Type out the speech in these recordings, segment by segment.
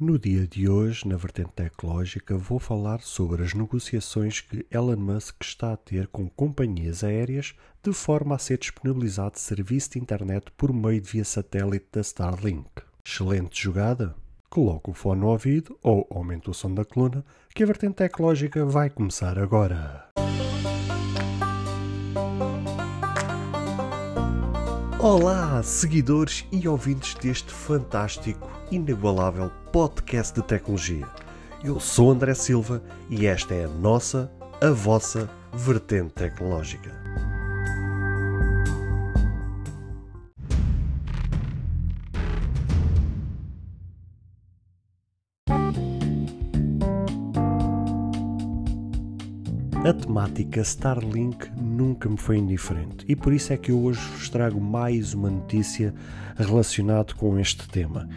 No dia de hoje, na vertente tecnológica, vou falar sobre as negociações que Elon Musk está a ter com companhias aéreas de forma a ser disponibilizado serviço de internet por meio de via satélite da Starlink. Excelente jogada? Coloque o fone no ouvido ou aumente o som da coluna, que a vertente tecnológica vai começar agora. Olá, seguidores e ouvintes deste fantástico, inigualável podcast de tecnologia. Eu sou André Silva e esta é a nossa, a vossa vertente tecnológica. A temática Starlink nunca me foi indiferente e por isso é que eu hoje vos trago mais uma notícia relacionada com este tema.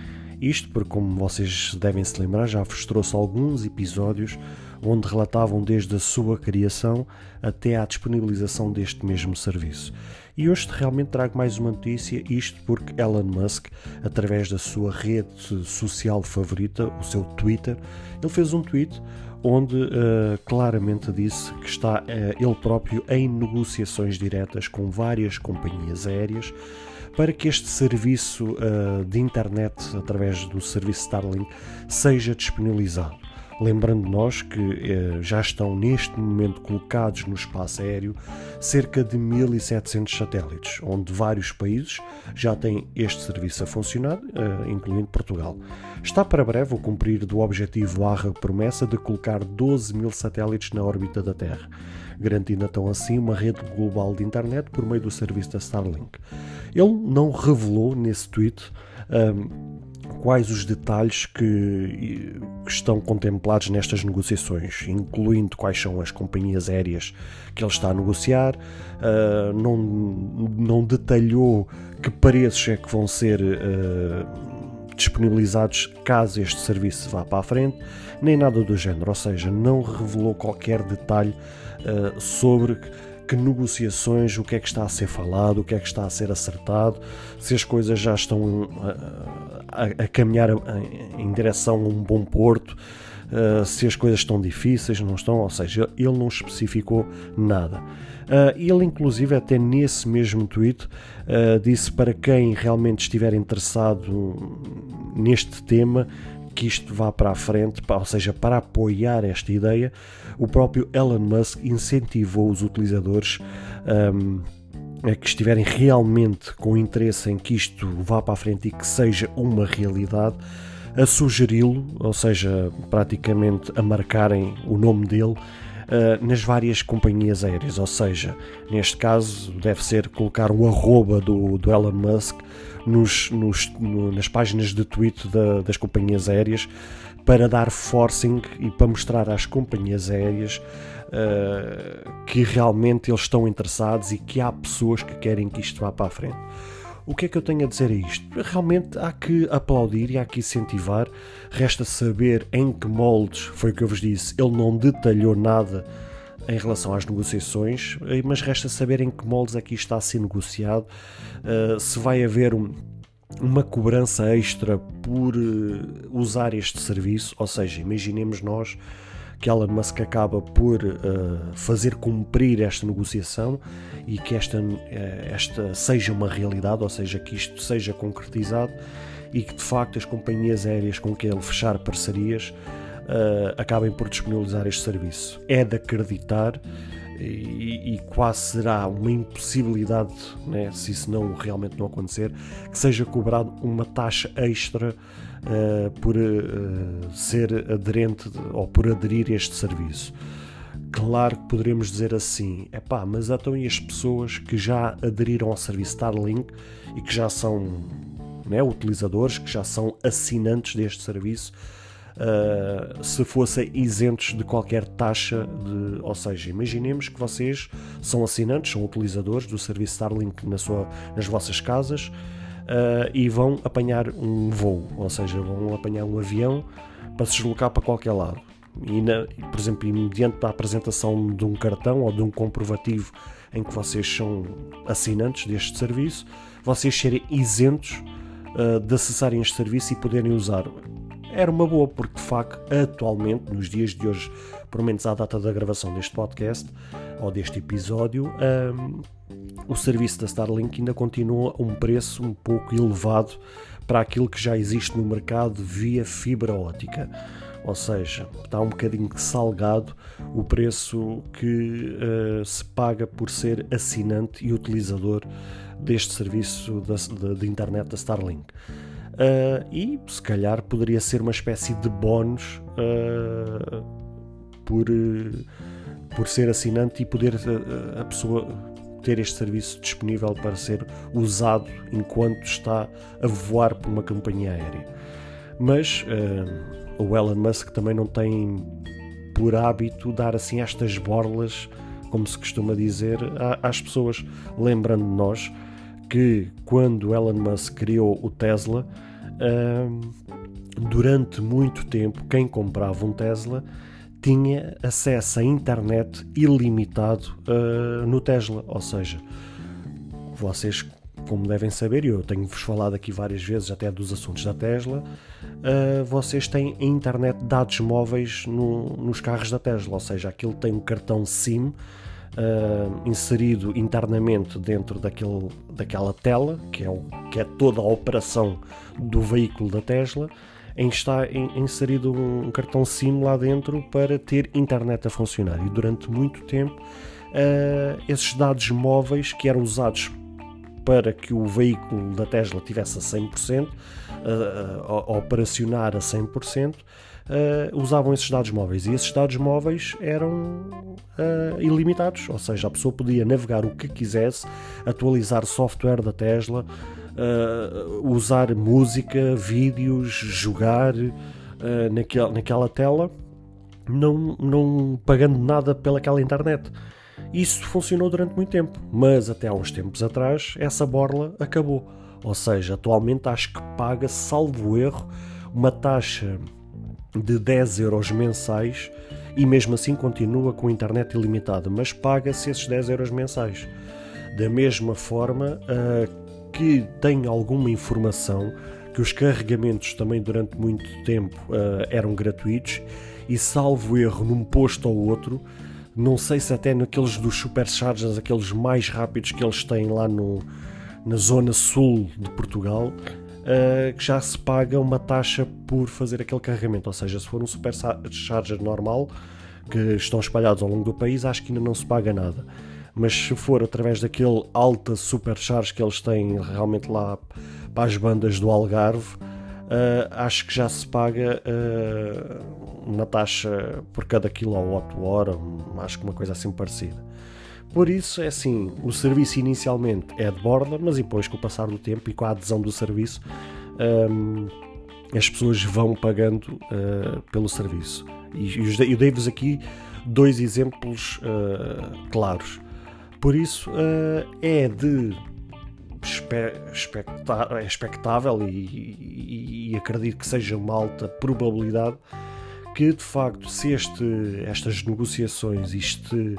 Isto porque, como vocês devem se lembrar, já vos trouxe alguns episódios onde relatavam desde a sua criação até à disponibilização deste mesmo serviço. E hoje realmente trago mais uma notícia, isto porque Elon Musk, através da sua rede social favorita, o seu Twitter, ele fez um tweet onde uh, claramente disse que está uh, ele próprio em negociações diretas com várias companhias aéreas para que este serviço uh, de internet através do serviço Starlink seja disponibilizado. Lembrando nós que eh, já estão neste momento colocados no espaço aéreo cerca de 1700 satélites, onde vários países já têm este serviço a funcionar, eh, incluindo Portugal. Está para breve o cumprir do objetivo ARRA promessa de colocar 12 mil satélites na órbita da Terra, garantindo então assim uma rede global de internet por meio do serviço da Starlink. Ele não revelou nesse tweet. Um, quais os detalhes que, que, estão contemplados nestas negociações, incluindo quais são as companhias aéreas que ele está a negociar, uh, não, não detalhou que preços é que vão ser uh, disponibilizados caso este serviço vá para a frente, nem nada do género, ou seja, não revelou qualquer detalhe uh, sobre que negociações, o que é que está a ser falado, o que é que está a ser acertado, se as coisas já estão a, caminhar em direção a um bom porto, uh, se as coisas estão difíceis, não estão, ou seja, ele não especificou nada. Uh, ele, inclusive, até nesse mesmo tweet, uh, disse para quem realmente estiver interessado neste tema que isto vá para a frente, ou seja, para apoiar esta ideia, o próprio Elon Musk incentivou os utilizadores um, a que estiverem realmente com interesse em que isto vá para a frente e que seja uma realidade, a sugeri-lo, ou seja, praticamente a marcarem o nome dele Uh, nas várias companhias aéreas, ou seja, neste caso deve ser colocar um arroba do, do Elon Musk nos, nos, no, nas páginas de tweet da, das companhias aéreas para dar forcing e para mostrar às companhias aéreas uh, que realmente eles estão interessados e que há pessoas que querem que isto vá para a frente. O que é que eu tenho a dizer a isto? Realmente há que aplaudir e há que incentivar. Resta saber em que moldes, foi o que eu vos disse, ele não detalhou nada em relação às negociações, eh, mas resta saber em que moldes aqui é está a ser negociado, uh, se vai haver um, uma cobrança extra por usar este serviço, ou seja, imaginemos nós que Elon Musk acaba por uh, fazer cumprir esta negociação e que esta, esta seja uma realidade, ou seja, que isto seja concretizado e que de facto as companhias aéreas com que ele fechar parcerias uh, acabem por disponibilizar este serviço. É de acreditar e, e quase será uma impossibilidade, né, se isso não realmente não acontecer, que seja cobrado uma taxa extra uh, por uh, ser aderente ou por aderir a este serviço. Claro que poderemos dizer assim, é pá, mas então e as pessoas que já aderiram ao serviço Starlink e que já são né, utilizadores, que já são assinantes deste serviço, uh, se fossem isentos de qualquer taxa, de, ou seja, imaginemos que vocês são assinantes, são utilizadores do serviço Starlink na sua, nas vossas casas uh, e vão apanhar um voo, ou seja, vão apanhar um avião para se deslocar para qualquer lado. E, na, por exemplo, mediante a apresentação de um cartão ou de um comprovativo em que vocês são assinantes deste serviço, vocês serem isentos uh, de acessarem este serviço e poderem usar era uma boa, porque de facto, atualmente, nos dias de hoje, pelo menos à data da gravação deste podcast ou deste episódio, um, o serviço da Starlink ainda continua a um preço um pouco elevado para aquilo que já existe no mercado via fibra ótica. Ou seja, está um bocadinho salgado o preço que uh, se paga por ser assinante e utilizador deste serviço de, de internet da Starlink. Uh, e se calhar poderia ser uma espécie de bónus uh, por, por ser assinante e poder a pessoa ter este serviço disponível para ser usado enquanto está a voar por uma companhia aérea. Mas uh, o Elon Musk também não tem por hábito dar assim estas borlas, como se costuma dizer, às pessoas, lembrando nós que quando Elon Musk criou o Tesla, durante muito tempo quem comprava um Tesla tinha acesso à internet ilimitado uh, no Tesla. Ou seja, vocês, como devem saber, e eu tenho-vos falado aqui várias vezes até dos assuntos da Tesla, uh, vocês têm a internet dados móveis no, nos carros da Tesla. Ou seja, aquilo tem um cartão SIM. Uh, inserido internamente dentro daquele, daquela tela, que é, o, que é toda a operação do veículo da Tesla, em que está inserido um cartão SIM lá dentro para ter internet a funcionar. E durante muito tempo, uh, esses dados móveis que eram usados para que o veículo da Tesla tivesse a 100%, uh, a, a operacionar a 100%, Uh, usavam esses dados móveis e esses dados móveis eram uh, ilimitados, ou seja, a pessoa podia navegar o que quisesse, atualizar software da Tesla, usar música, vídeos, jogar uh, naquel, naquela tela, não, não pagando nada pelaquela internet. Isso funcionou durante muito tempo, mas até há uns tempos atrás essa borla acabou. Ou seja, atualmente acho que paga, salvo erro, uma taxa de 10 euros mensais e mesmo assim continua com internet ilimitada, mas paga-se esses 10 euros mensais. Da mesma forma, uh, que tem alguma informação que os carregamentos também durante muito tempo uh, eram gratuitos e salvo erro num posto ou outro, não sei se até naqueles dos superchargers, aqueles mais rápidos que eles têm lá no, na zona sul de Portugal, uh, que já se paga uma taxa por fazer aquele carregamento. Ou seja, se for um supercharger normal, que estão espalhados ao longo do país, acho que ainda não se paga nada mas se for através daquele alta supercharge que eles têm realmente lá para as bandas do Algarve, uh, acho que já se paga uh, uma taxa por cada quilowatt-hora, acho que uma coisa assim parecida. Por isso, é assim, o serviço inicialmente é de borda, mas depois com o passar do tempo e com a adesão do serviço, um, as pessoas vão pagando uh, pelo serviço. E eu dei-vos aqui dois exemplos uh, claros. Por isso uh, é de é expectável e, e, e, acredito que seja uma alta probabilidade que de facto se este, estas negociações, este,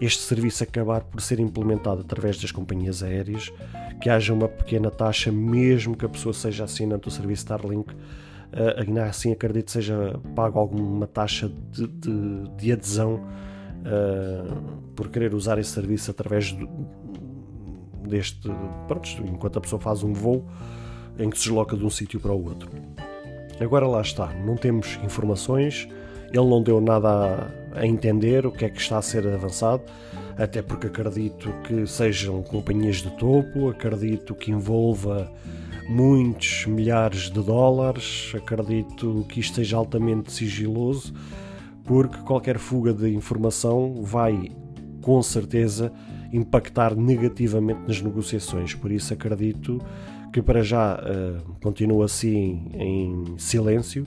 este serviço acabar por ser implementado através das companhias aéreas, que haja uma pequena taxa, mesmo que a pessoa seja assinante do serviço Starlink, uh, ainda assim acredito que seja pago alguma taxa de, de, de adesão uh, por querer usar esse serviço através do, deste. Pronto, enquanto a pessoa faz um voo em que se desloca de um sítio para o outro. Agora lá está, não temos informações, ele não deu nada a, a entender o que é que está a ser avançado, até porque acredito que sejam companhias de topo, acredito que envolva muitos milhares de dólares, acredito que isto seja altamente sigiloso porque qualquer fuga de informação vai, com certeza, impactar negativamente nas negociações. Por isso acredito que para já uh, continua assim em silêncio,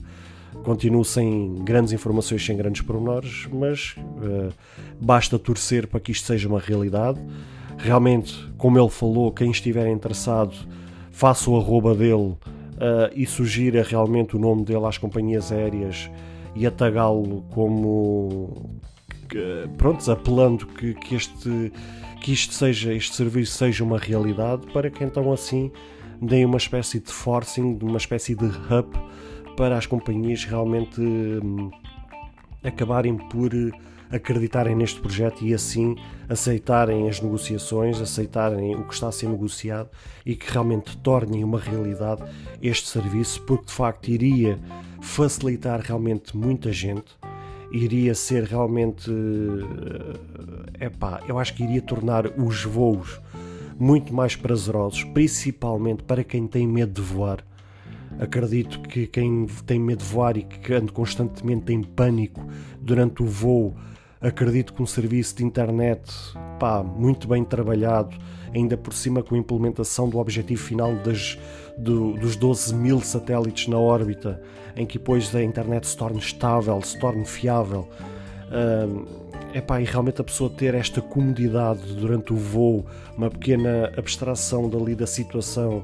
continuo sem grandes informações, sem grandes pormenores, mas uh, basta torcer para que isto seja uma realidade. Realmente, como ele falou, quem estiver interessado, faça o arroba dele uh, e sugira realmente o nome dele às companhias aéreas e a tagalo como pronto, apelando que, que, este, que isto seja, este serviço seja uma realidade para que então assim deem uma espécie de forcing, uma espécie de hub para as companhias realmente hum, acabarem por acreditarem neste projeto e assim aceitarem as negociações, aceitarem o que está a ser negociado e que realmente tornem uma realidade este serviço, porque de facto iria facilitar realmente muita gente, iria ser realmente, é pá, eu acho que iria tornar os voos muito mais prazerosos, principalmente para quem tem medo de voar. Acredito que quem tem medo de voar e que anda constantemente em pânico durante o voo Acredito que um serviço de internet pá, muito bem trabalhado, ainda por cima com a implementação do objetivo final das, do, dos 12 mil satélites na órbita, em que depois a internet se torne estável, se torne fiável. Uh, epá, e realmente a pessoa ter esta comodidade durante o voo, uma pequena abstração dali da situação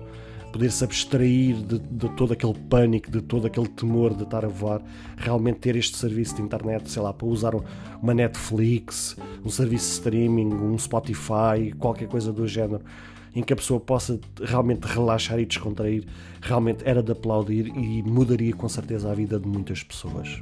poder-se abstrair de, de, todo aquele pânico, de todo aquele temor de estar a voar, realmente ter este serviço de internet, sei lá, para usar uma Netflix, um serviço de streaming, um Spotify, qualquer coisa do género, em que a pessoa possa realmente relaxar e descontrair, realmente era de aplaudir e mudaria com certeza a vida de muitas pessoas.